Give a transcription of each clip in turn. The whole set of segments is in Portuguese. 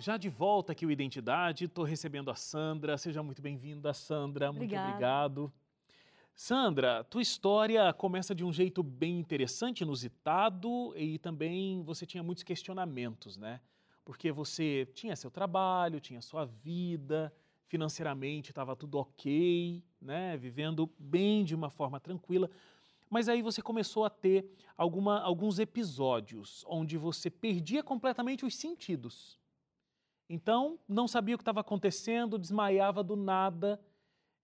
Já de volta aqui o Identidade, estou recebendo a Sandra. Seja muito bem-vinda, Sandra. Obrigada. Muito obrigado. Sandra, tua história começa de um jeito bem interessante, inusitado e também você tinha muitos questionamentos, né? Porque você tinha seu trabalho, tinha sua vida, financeiramente estava tudo ok, né? Vivendo bem de uma forma tranquila. Mas aí você começou a ter alguma, alguns episódios onde você perdia completamente os sentidos. Então, não sabia o que estava acontecendo, desmaiava do nada,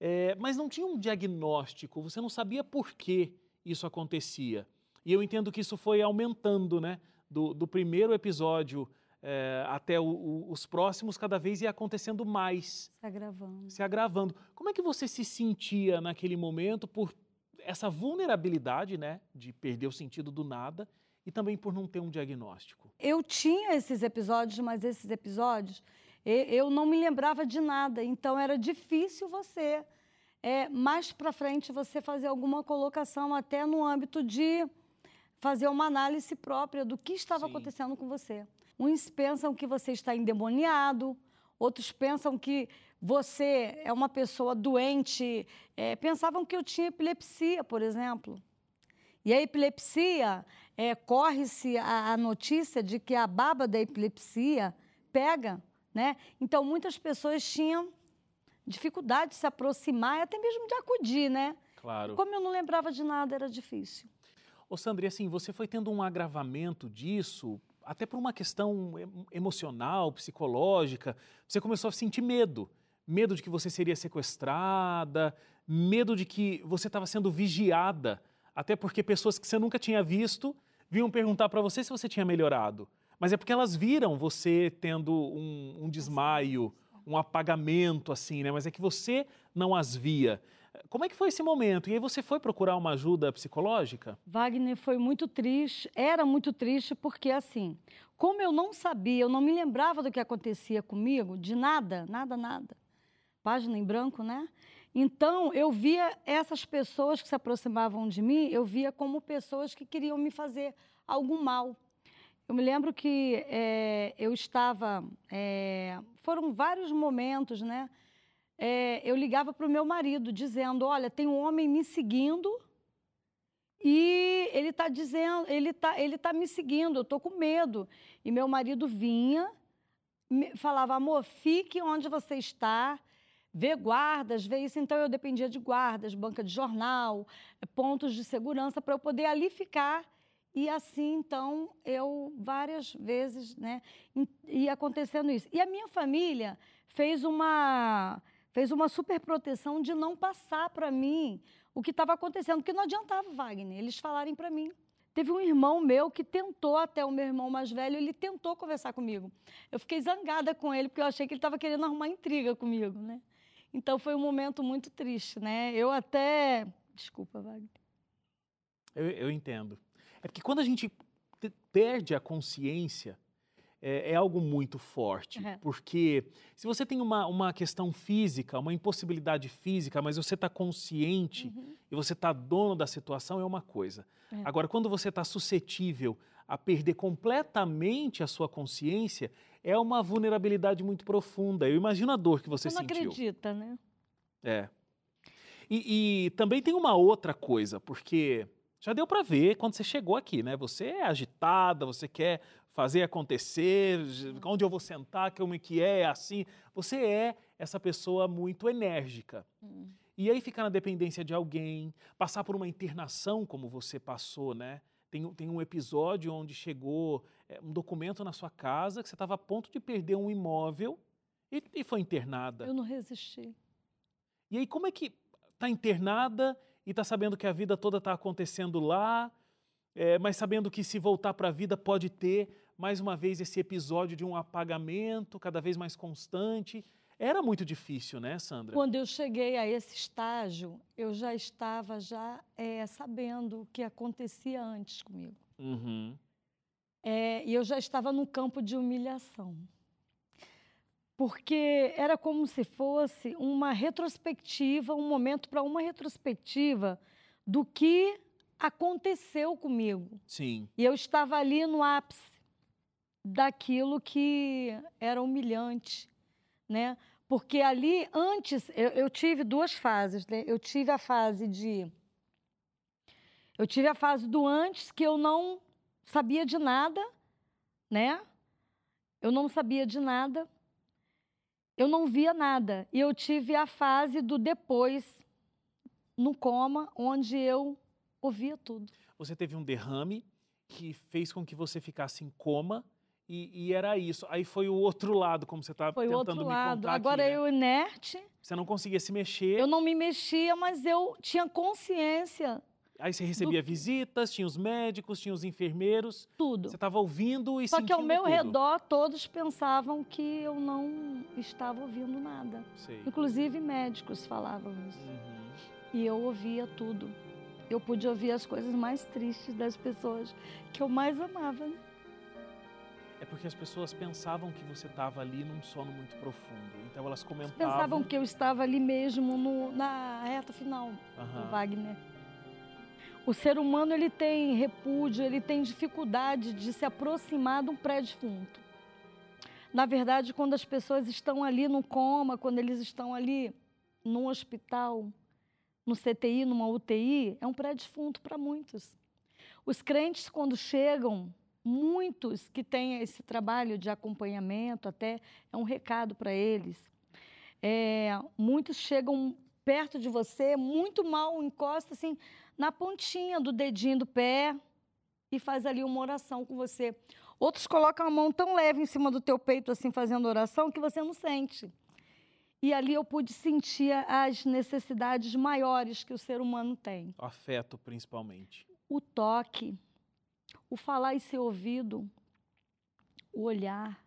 é, mas não tinha um diagnóstico, você não sabia por que isso acontecia. E eu entendo que isso foi aumentando, né? Do, do primeiro episódio é, até o, o, os próximos, cada vez ia acontecendo mais. Se agravando. Se agravando. Como é que você se sentia naquele momento por essa vulnerabilidade, né? De perder o sentido do nada e também por não ter um diagnóstico? Eu tinha esses episódios, mas esses episódios eu não me lembrava de nada, então era difícil você, é, mais para frente, você fazer alguma colocação até no âmbito de fazer uma análise própria do que estava Sim. acontecendo com você. Uns pensam que você está endemoniado, outros pensam que você é uma pessoa doente, é, pensavam que eu tinha epilepsia, por exemplo. E a epilepsia, é, corre-se a, a notícia de que a baba da epilepsia pega né? Então, muitas pessoas tinham dificuldade de se aproximar e até mesmo de acudir, né? Claro. Como eu não lembrava de nada, era difícil. Ô, Sandra, assim, você foi tendo um agravamento disso, até por uma questão emocional, psicológica. Você começou a sentir medo. Medo de que você seria sequestrada, medo de que você estava sendo vigiada. Até porque pessoas que você nunca tinha visto vinham perguntar para você se você tinha melhorado. Mas é porque elas viram você tendo um, um desmaio, um apagamento, assim, né? Mas é que você não as via. Como é que foi esse momento? E aí você foi procurar uma ajuda psicológica? Wagner foi muito triste, era muito triste porque assim, como eu não sabia, eu não me lembrava do que acontecia comigo, de nada, nada, nada. Página em branco, né? Então, eu via essas pessoas que se aproximavam de mim, eu via como pessoas que queriam me fazer algum mal. Eu me lembro que é, eu estava. É, foram vários momentos, né? É, eu ligava para o meu marido dizendo: Olha, tem um homem me seguindo e ele está dizendo, ele está ele tá me seguindo, eu estou com medo. E meu marido vinha, falava: Amor, fique onde você está, vê guardas, vê isso. Então eu dependia de guardas, banca de jornal, pontos de segurança para eu poder ali ficar e assim, então, eu várias vezes, né, ia acontecendo isso. E a minha família fez uma fez uma super proteção de não passar para mim o que estava acontecendo, porque não adiantava, Wagner, eles falarem para mim. Teve um irmão meu que tentou, até o meu irmão mais velho, ele tentou conversar comigo. Eu fiquei zangada com ele, porque eu achei que ele estava querendo arrumar intriga comigo, né? Então foi um momento muito triste, né? Eu até. Desculpa, Wagner. Eu, eu entendo. É porque quando a gente perde a consciência, é, é algo muito forte. Uhum. Porque se você tem uma, uma questão física, uma impossibilidade física, mas você está consciente uhum. e você está dono da situação, é uma coisa. É. Agora, quando você está suscetível a perder completamente a sua consciência, é uma vulnerabilidade muito profunda. Eu imagino a dor que você, você não sentiu. acredita, né? É. E, e também tem uma outra coisa, porque já deu para ver quando você chegou aqui, né? Você é agitada, você quer fazer acontecer, onde eu vou sentar, como é que é, assim. Você é essa pessoa muito enérgica. Hum. E aí ficar na dependência de alguém, passar por uma internação como você passou, né? Tem, tem um episódio onde chegou é, um documento na sua casa que você estava a ponto de perder um imóvel e, e foi internada. Eu não resisti. E aí como é que está internada e está sabendo que a vida toda está acontecendo lá, é, mas sabendo que se voltar para a vida pode ter mais uma vez esse episódio de um apagamento cada vez mais constante. Era muito difícil, né, Sandra? Quando eu cheguei a esse estágio, eu já estava já é, sabendo o que acontecia antes comigo. Uhum. É, e eu já estava no campo de humilhação porque era como se fosse uma retrospectiva, um momento para uma retrospectiva do que aconteceu comigo. Sim. E eu estava ali no ápice daquilo que era humilhante, né? Porque ali, antes, eu, eu tive duas fases, né? Eu tive a fase de. Eu tive a fase do antes, que eu não sabia de nada, né? Eu não sabia de nada, eu não via nada. E eu tive a fase do depois, no coma, onde eu ouvia tudo. Você teve um derrame que fez com que você ficasse em coma e, e era isso. Aí foi o outro lado, como você estava Foi o tentando outro me lado. contar Agora aqui, né? eu inerte, Você não conseguia se mexer. eu não me mexia, mas eu tinha consciência, Aí você recebia visitas, tinha os médicos, tinha os enfermeiros. tudo. Você estava ouvindo e Só que ao meu tudo. redor todos pensavam que eu não estava ouvindo nada. Sei. Inclusive médicos falavam isso. Uhum. E eu ouvia tudo. Eu pude ouvir as coisas mais tristes das pessoas que eu mais amava. né? É porque as pessoas pensavam que você estava ali num sono muito profundo. Então elas comentavam. Pensavam que eu estava ali mesmo no- na reta final do Aham. Wagner. O ser humano ele tem repúdio, ele tem dificuldade de se aproximar de um pré-defunto. Na verdade, quando as pessoas estão ali no coma, quando eles estão ali num hospital, no CTI, numa UTI, é um pré-defunto para muitos. Os crentes, quando chegam, muitos que têm esse trabalho de acompanhamento, até é um recado para eles. É, muitos chegam perto de você, muito mal, encosta assim na pontinha do dedinho do pé e faz ali uma oração com você. Outros colocam a mão tão leve em cima do teu peito, assim, fazendo oração, que você não sente. E ali eu pude sentir as necessidades maiores que o ser humano tem. O afeto, principalmente. O toque, o falar e ser ouvido, o olhar,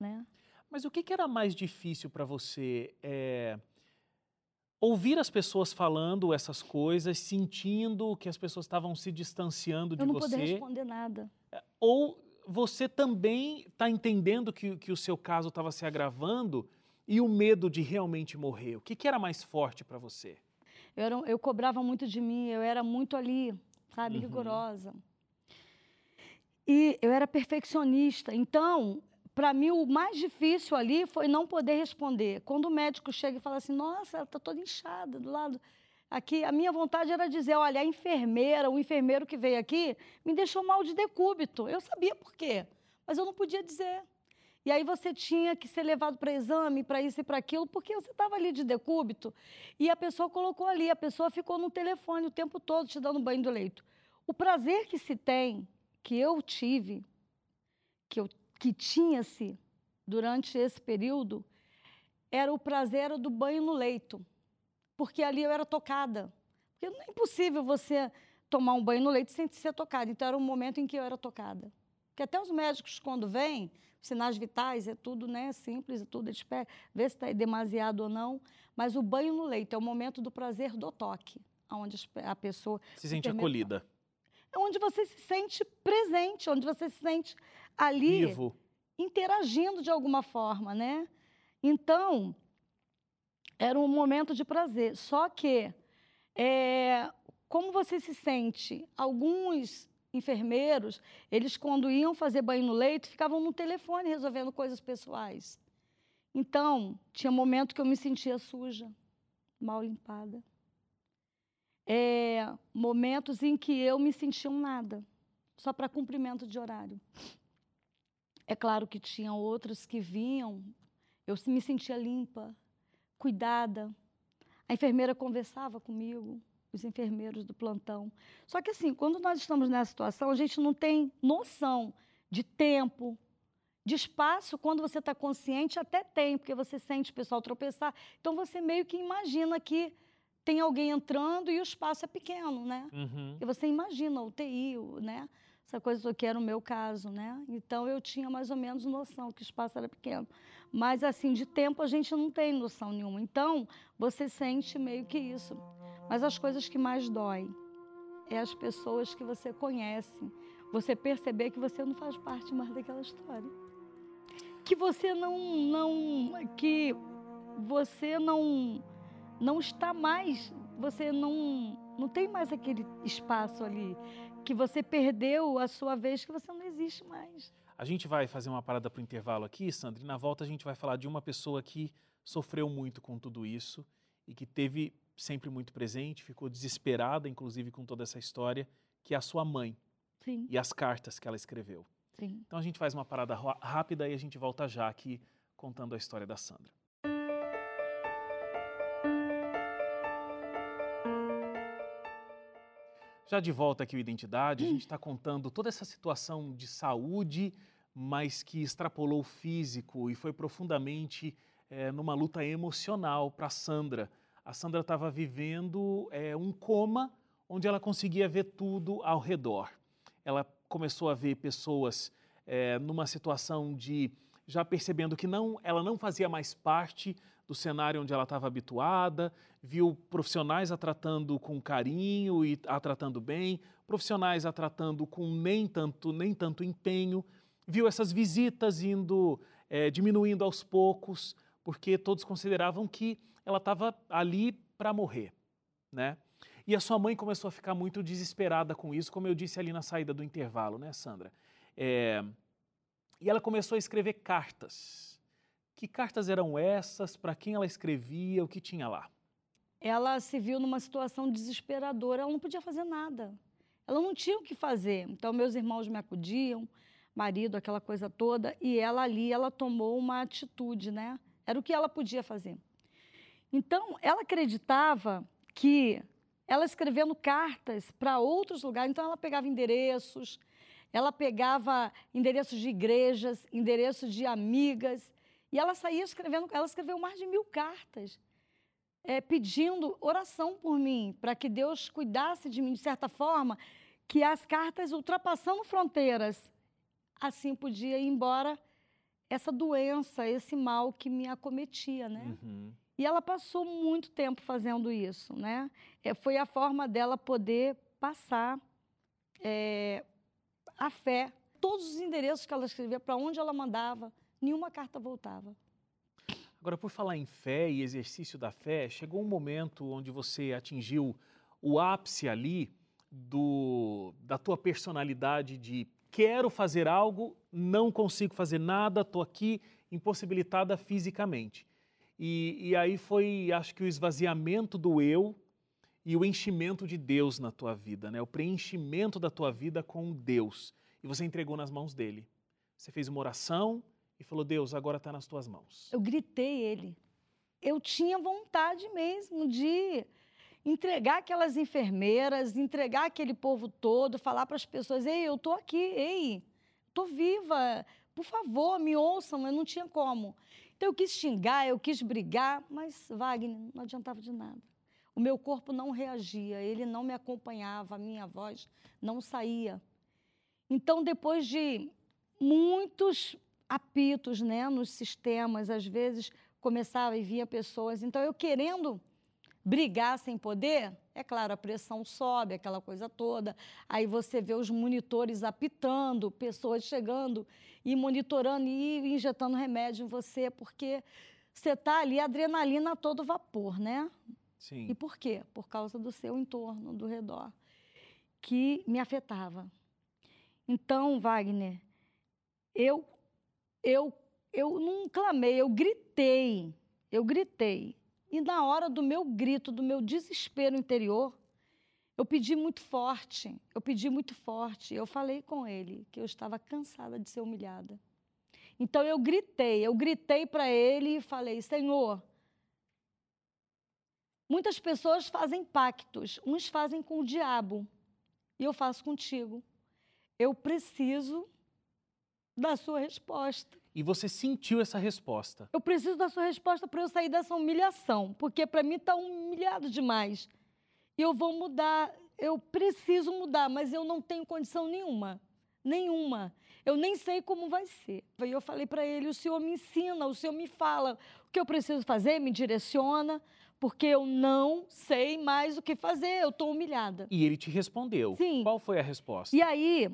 né? Mas o que, que era mais difícil para você? É, Ouvir as pessoas falando essas coisas, sentindo que as pessoas estavam se distanciando de Eu não poder você? responder nada. Ou você também está entendendo que, que o seu caso estava se agravando e o medo de realmente morrer? O que, que era mais forte para você? Eu, era, eu cobrava muito de mim, eu era muito ali, sabe, Uhum. rigorosa. E eu era perfeccionista. Então, para mim, o mais difícil ali foi não poder responder. Quando o médico chega e fala assim: Nossa, ela está toda inchada do lado. Aqui, a minha vontade era dizer: Olha, a enfermeira, o enfermeiro que veio aqui, me deixou mal de decúbito. Eu sabia por quê, mas eu não podia dizer. E aí você tinha que ser levado para exame, para isso e para aquilo, porque você estava ali de decúbito e a pessoa colocou ali, a pessoa ficou no telefone o tempo todo te dando banho do leito. O prazer que se tem, que eu tive, que, eu, que tinha-se durante esse período, era o prazer do banho no leito, porque ali eu era tocada. Porque não é impossível você tomar um banho no leito sem ser tocada. Então era um momento em que eu era tocada. Porque até os médicos, quando vêm, sinais vitais, é tudo né, simples, é tudo, eles vê se está demasiado ou não. Mas o banho no leito é o momento do prazer do toque, onde a pessoa. Se sente acolhida. É onde você se sente presente, onde você se sente ali Vivo. interagindo de alguma forma, né? Então, era um momento de prazer. Só que, é, como você se sente? Alguns enfermeiros, eles quando iam fazer banho no leito, ficavam no telefone resolvendo coisas pessoais. Então, tinha momento que eu me sentia suja, mal limpada. É, momentos em que eu me sentia um nada, só para cumprimento de horário. É claro que tinham outros que vinham, eu me sentia limpa, cuidada. A enfermeira conversava comigo, os enfermeiros do plantão. Só que assim, quando nós estamos nessa situação, a gente não tem noção de tempo, de espaço. Quando você está consciente, até tem, porque você sente o pessoal tropeçar. Então você meio que imagina que tem alguém entrando e o espaço é pequeno, né? Uhum. E você imagina o UTI, o- né? Essa coisa que era o meu caso, né? Então eu tinha mais ou menos noção que o espaço era pequeno. Mas assim, de tempo a gente não tem noção nenhuma. Então, você sente meio que isso. Mas as coisas que mais doem é as pessoas que você conhece. Você perceber que você não faz parte mais daquela história. Que você não não que você não não está mais, você não não tem mais aquele espaço ali que você perdeu a sua vez que você não existe mais. A gente vai fazer uma parada para o intervalo aqui, Sandra, e na volta a gente vai falar de uma pessoa que sofreu muito com tudo isso e que teve sempre muito presente, ficou desesperada, inclusive, com toda essa história, que é a sua mãe Sim, e as cartas que ela escreveu. sim. Então a gente faz uma parada ra- rápida e a gente volta já aqui contando a história da Sandra. Já de volta aqui o Identidade, a gente está contando toda essa situação de saúde, mas que extrapolou o físico e foi profundamente eh, numa luta emocional para Sandra. A Sandra estava vivendo eh, um coma onde ela conseguia ver tudo ao redor. Ela começou a ver pessoas eh, numa situação de já percebendo que não, ela não fazia mais parte do cenário onde ela estava habituada, viu profissionais a tratando com carinho e a tratando bem, profissionais a tratando com nem tanto, nem tanto empenho, viu essas visitas indo eh, diminuindo aos poucos, porque todos consideravam que ela estava ali para morrer, né? E a sua mãe começou a ficar muito desesperada com isso, como eu disse ali na saída do intervalo, né, Sandra? É, E ela começou a escrever cartas. Que cartas eram essas? Para quem ela escrevia? O que tinha lá? Ela se viu numa situação desesperadora, ela não podia fazer nada. Ela não tinha o que fazer. Então, meus irmãos me acudiam, marido, aquela coisa toda, e ela ali, ela tomou uma atitude, né? Era o que ela podia fazer. Então, ela acreditava que ela escrevendo cartas para outros lugares, então ela pegava endereços, ela pegava endereços de igrejas, endereços de amigas, e ela saía escrevendo, ela escreveu mais de mil cartas, eh, pedindo oração por mim, para que Deus cuidasse de mim, de certa forma, que as cartas ultrapassando fronteiras, assim podia ir embora essa doença, esse mal que me acometia, né? Uhum. E ela passou muito tempo fazendo isso, né? É, foi a forma dela poder passar é, a fé. Todos os endereços que ela escrevia, para onde ela mandava, nenhuma carta voltava. Agora, por falar em fé e exercício da fé, chegou um momento onde você atingiu o ápice ali do, da tua personalidade de quero fazer algo, não consigo fazer nada, estou aqui impossibilitada fisicamente. E, e aí foi, acho que o esvaziamento do eu e o enchimento de Deus na tua vida, né? O preenchimento da tua vida com Deus. E você entregou nas mãos dele. Você fez uma oração e falou: Deus, agora está nas tuas mãos. Eu gritei ele. Eu tinha vontade mesmo de entregar aquelas enfermeiras, entregar aquele povo todo, falar para as pessoas: ei, eu estou aqui, ei, estou viva, por favor, me ouçam, mas não tinha como. Então eu quis xingar, eu quis brigar, mas Wagner não adiantava de nada. O meu corpo não reagia, ele não me acompanhava, a minha voz não saía. Então, depois de muitos apitos né, nos sistemas, às vezes começava e via pessoas. Então, eu querendo brigar sem poder, é claro, a pressão sobe, aquela coisa toda. Aí você vê os monitores apitando, pessoas chegando e monitorando e injetando remédio em você, porque você está ali adrenalina a todo vapor, né? Sim. E por quê? Por causa do seu entorno, do redor, que me afetava. Então, Wagner, eu, eu, eu não clamei, eu gritei, eu gritei. E na hora do meu grito, do meu desespero interior, eu pedi muito forte, eu pedi muito forte. Eu falei com ele que eu estava cansada de ser humilhada. Então eu gritei, eu gritei para ele e falei: Senhor, muitas pessoas fazem pactos, uns fazem com o diabo e eu faço contigo. Eu preciso da sua resposta. E você sentiu essa resposta. Eu preciso da sua resposta para eu sair dessa humilhação, porque para mim está humilhado demais. E eu vou mudar, eu preciso mudar, mas eu não tenho condição nenhuma. Nenhuma. Eu nem sei como vai ser. Aí eu falei para ele: o senhor me ensina, o senhor me fala o que eu preciso fazer, me direciona, porque eu não sei mais o que fazer, eu estou humilhada. E ele te respondeu. Sim. Qual foi a resposta? E aí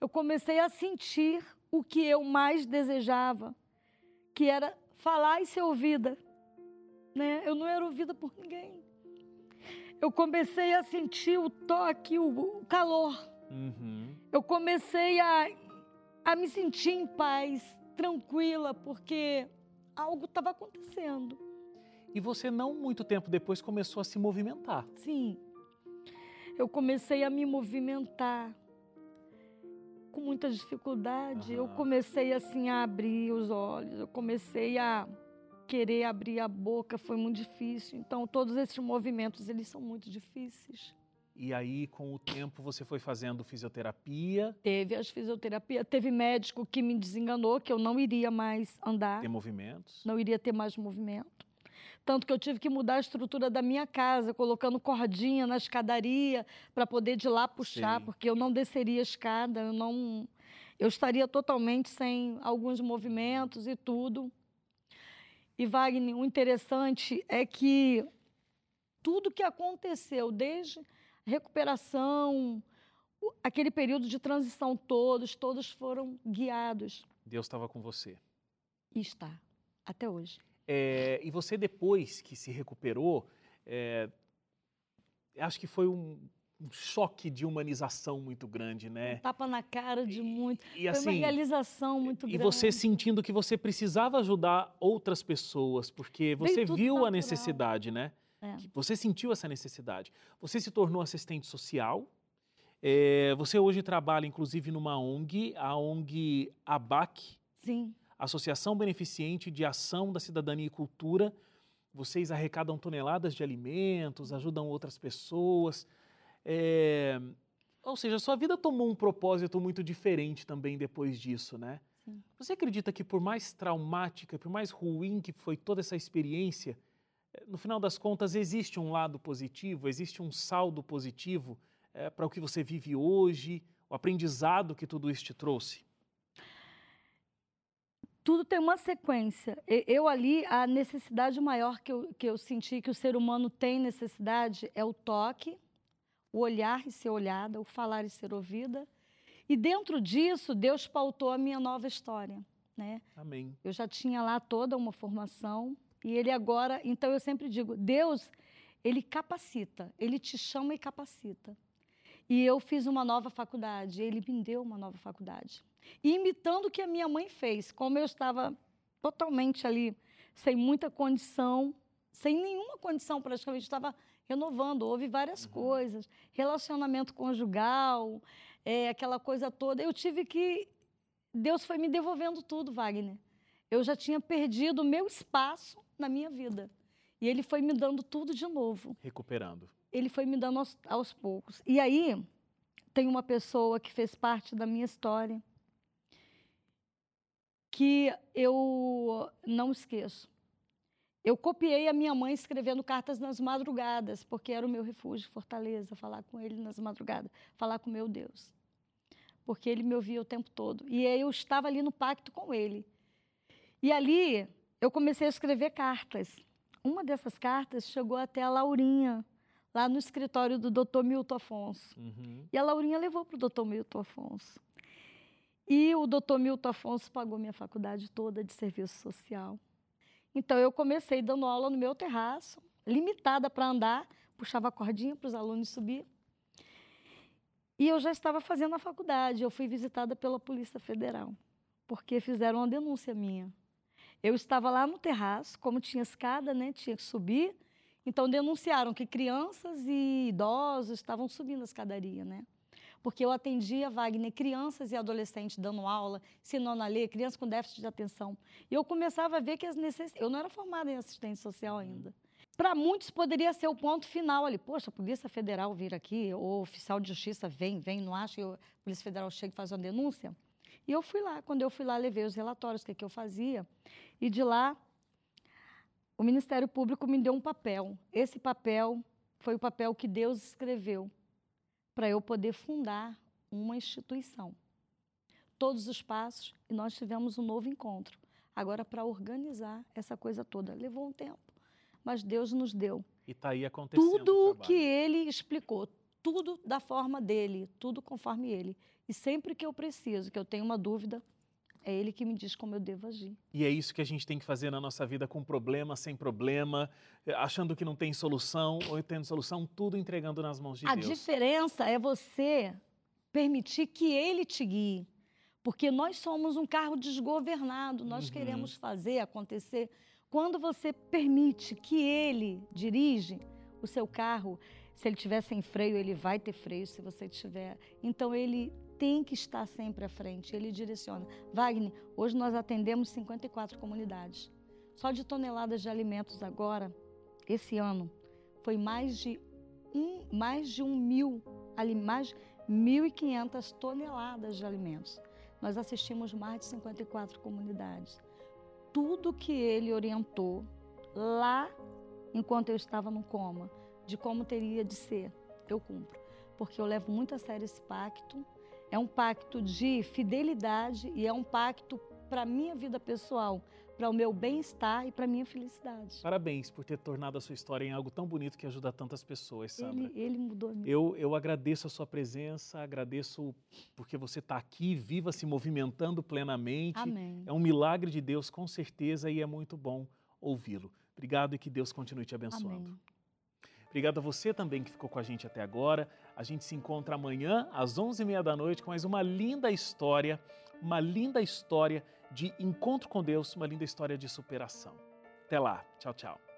eu comecei a sentir o que eu mais desejava, que era falar e ser ouvida. Né? Eu não era ouvida por ninguém. Eu comecei a sentir o toque, o, calor. Uhum. Eu comecei a a me sentir em paz, tranquila, porque algo estava acontecendo. E você, não muito tempo depois, começou a se movimentar. Sim. Eu comecei a me movimentar com muita dificuldade. Uhum. Eu comecei assim a abrir os olhos, eu comecei a querer abrir a boca, foi muito difícil. Então, todos esses movimentos, eles são muito difíceis. E aí, com o tempo, você foi fazendo fisioterapia? Teve as fisioterapia, teve médico que me desenganou que eu não iria mais andar. Ter movimentos? Não iria ter mais movimento. Tanto que eu tive que mudar a estrutura da minha casa, colocando cordinha na escadaria para poder de lá puxar, Sim. porque eu não desceria a escada, eu não eu estaria totalmente sem alguns movimentos e tudo. E Wagner, o interessante é que tudo que aconteceu desde recuperação, aquele período de transição todos, todos foram guiados. Deus estava com você. E está, até hoje. É, e você, depois que se recuperou, é, acho que foi um, um, choque de humanização muito grande, né? Um tapa na cara de muito. E, e assim, foi uma realização muito e grande. E você sentindo que você precisava ajudar outras pessoas, porque você viu natural. a necessidade, né? É. Você sentiu essa necessidade. Você se tornou assistente social. É, você hoje trabalha, inclusive, numa ONG, a ONG ABAC. Sim. Associação Beneficente de Ação da Cidadania e Cultura. Vocês arrecadam toneladas de alimentos, ajudam outras pessoas. É... Ou seja, sua vida tomou um propósito muito diferente também depois disso, né? Sim. Você acredita que por mais traumática, por mais ruim que foi toda essa experiência, é, no final das contas existe um lado positivo, existe um saldo positivo é, para o que você vive hoje, o aprendizado que tudo isso te trouxe? Tudo tem uma sequência. Eu ali, a necessidade maior que eu, que eu senti que o ser humano tem necessidade é o toque, o olhar e ser olhada, o falar e ser ouvida. E dentro disso, Deus pautou a minha nova história. Né? Amém. Eu já tinha lá toda uma formação e ele agora, então eu sempre digo, Deus, ele capacita, ele te chama e capacita. E eu fiz uma nova faculdade, ele me deu uma nova faculdade. E imitando o que a minha mãe fez, como eu estava totalmente ali, sem muita condição, sem nenhuma condição praticamente, estava renovando, houve várias uhum. coisas, relacionamento conjugal, é, aquela coisa toda. Eu tive que. Deus foi me devolvendo tudo, Wagner. Eu já tinha perdido o meu espaço na minha vida. E ele foi me dando tudo de novo. Recuperando. Ele foi me dando aos, aos poucos. E aí, tem uma pessoa que fez parte da minha história, que eu não esqueço. Eu copiei a minha mãe escrevendo cartas nas madrugadas, porque era o meu refúgio, Fortaleza, falar com ele nas madrugadas, falar com meu Deus. Porque ele me ouvia o tempo todo. E eu estava ali no pacto com ele. E ali eu comecei a escrever cartas. Uma dessas cartas chegou até a Laurinha, lá no escritório do doutor Milton Afonso. Uhum. E a Laurinha levou para o doutor Milton Afonso. E o doutor Milton Afonso pagou minha faculdade toda de serviço social. Então, eu comecei dando aula no meu terraço, limitada para andar, puxava a cordinha para os alunos subir. E eu já estava fazendo a faculdade. Eu fui visitada pela Polícia Federal, porque fizeram uma denúncia minha. Eu estava lá no terraço, como tinha escada, né, tinha que subir. Então, denunciaram que crianças e idosos estavam subindo a escadaria, né? porque eu atendia, Wagner, crianças e adolescentes dando aula, ensinando a ler, crianças com déficit de atenção. E eu começava a ver que as necessidades. Eu não era formada em assistência social ainda. Para muitos poderia ser o ponto final ali. Poxa, a Polícia Federal vir aqui, ou o oficial de justiça vem, vem, não acha que a Polícia Federal chega e faz uma denúncia? E eu fui lá. Quando eu fui lá, levei os relatórios, o que, é que eu fazia. E de lá, o Ministério Público me deu um papel. Esse papel foi o papel que Deus escreveu para eu poder fundar uma instituição. Todos os passos e nós tivemos um novo encontro. Agora, para organizar essa coisa toda, levou um tempo, mas Deus nos deu. E está aí acontecendo. Tudo o que Ele explicou, tudo da forma dele, tudo conforme Ele. E sempre que eu preciso, que eu tenho uma dúvida, é Ele que me diz como eu devo agir. E é isso que a gente tem que fazer na nossa vida, com problema, sem problema, achando que não tem solução, ou tendo solução, tudo entregando nas mãos de a Deus. A diferença é você permitir que Ele te guie. Porque nós somos um carro desgovernado, nós Uhum. queremos fazer acontecer. Quando você permite que ele dirige o seu carro, se ele tiver sem freio, ele vai ter freio se você tiver. Então ele tem que estar sempre à frente, ele direciona. Wagner, hoje nós atendemos 54 comunidades. Só de toneladas de alimentos agora, esse ano, foi mais de um, mais de um mil, mais 1.500 toneladas de alimentos. Nós assistimos mais de 54 comunidades. Tudo que ele orientou lá, enquanto eu estava no coma, de como teria de ser, eu cumpro. Porque eu levo muito a sério esse pacto. É um pacto de fidelidade e é um pacto para a minha vida pessoal, para o meu bem-estar e para a minha felicidade. Parabéns por ter tornado a sua história em algo tão bonito que ajuda tantas pessoas, Sandra. Ele, ele mudou a minha Eu, eu agradeço a sua presença, agradeço porque você está aqui, viva, se movimentando plenamente. Amém. É um milagre de Deus, com certeza, e é muito bom ouvi-lo. Obrigado e que Deus continue te abençoando. Amém. Obrigado a você também que ficou com a gente até agora. A gente se encontra amanhã às 11h30 da noite com mais uma linda história, uma linda história de encontro com Deus, uma linda história de superação. Até lá. Tchau, tchau.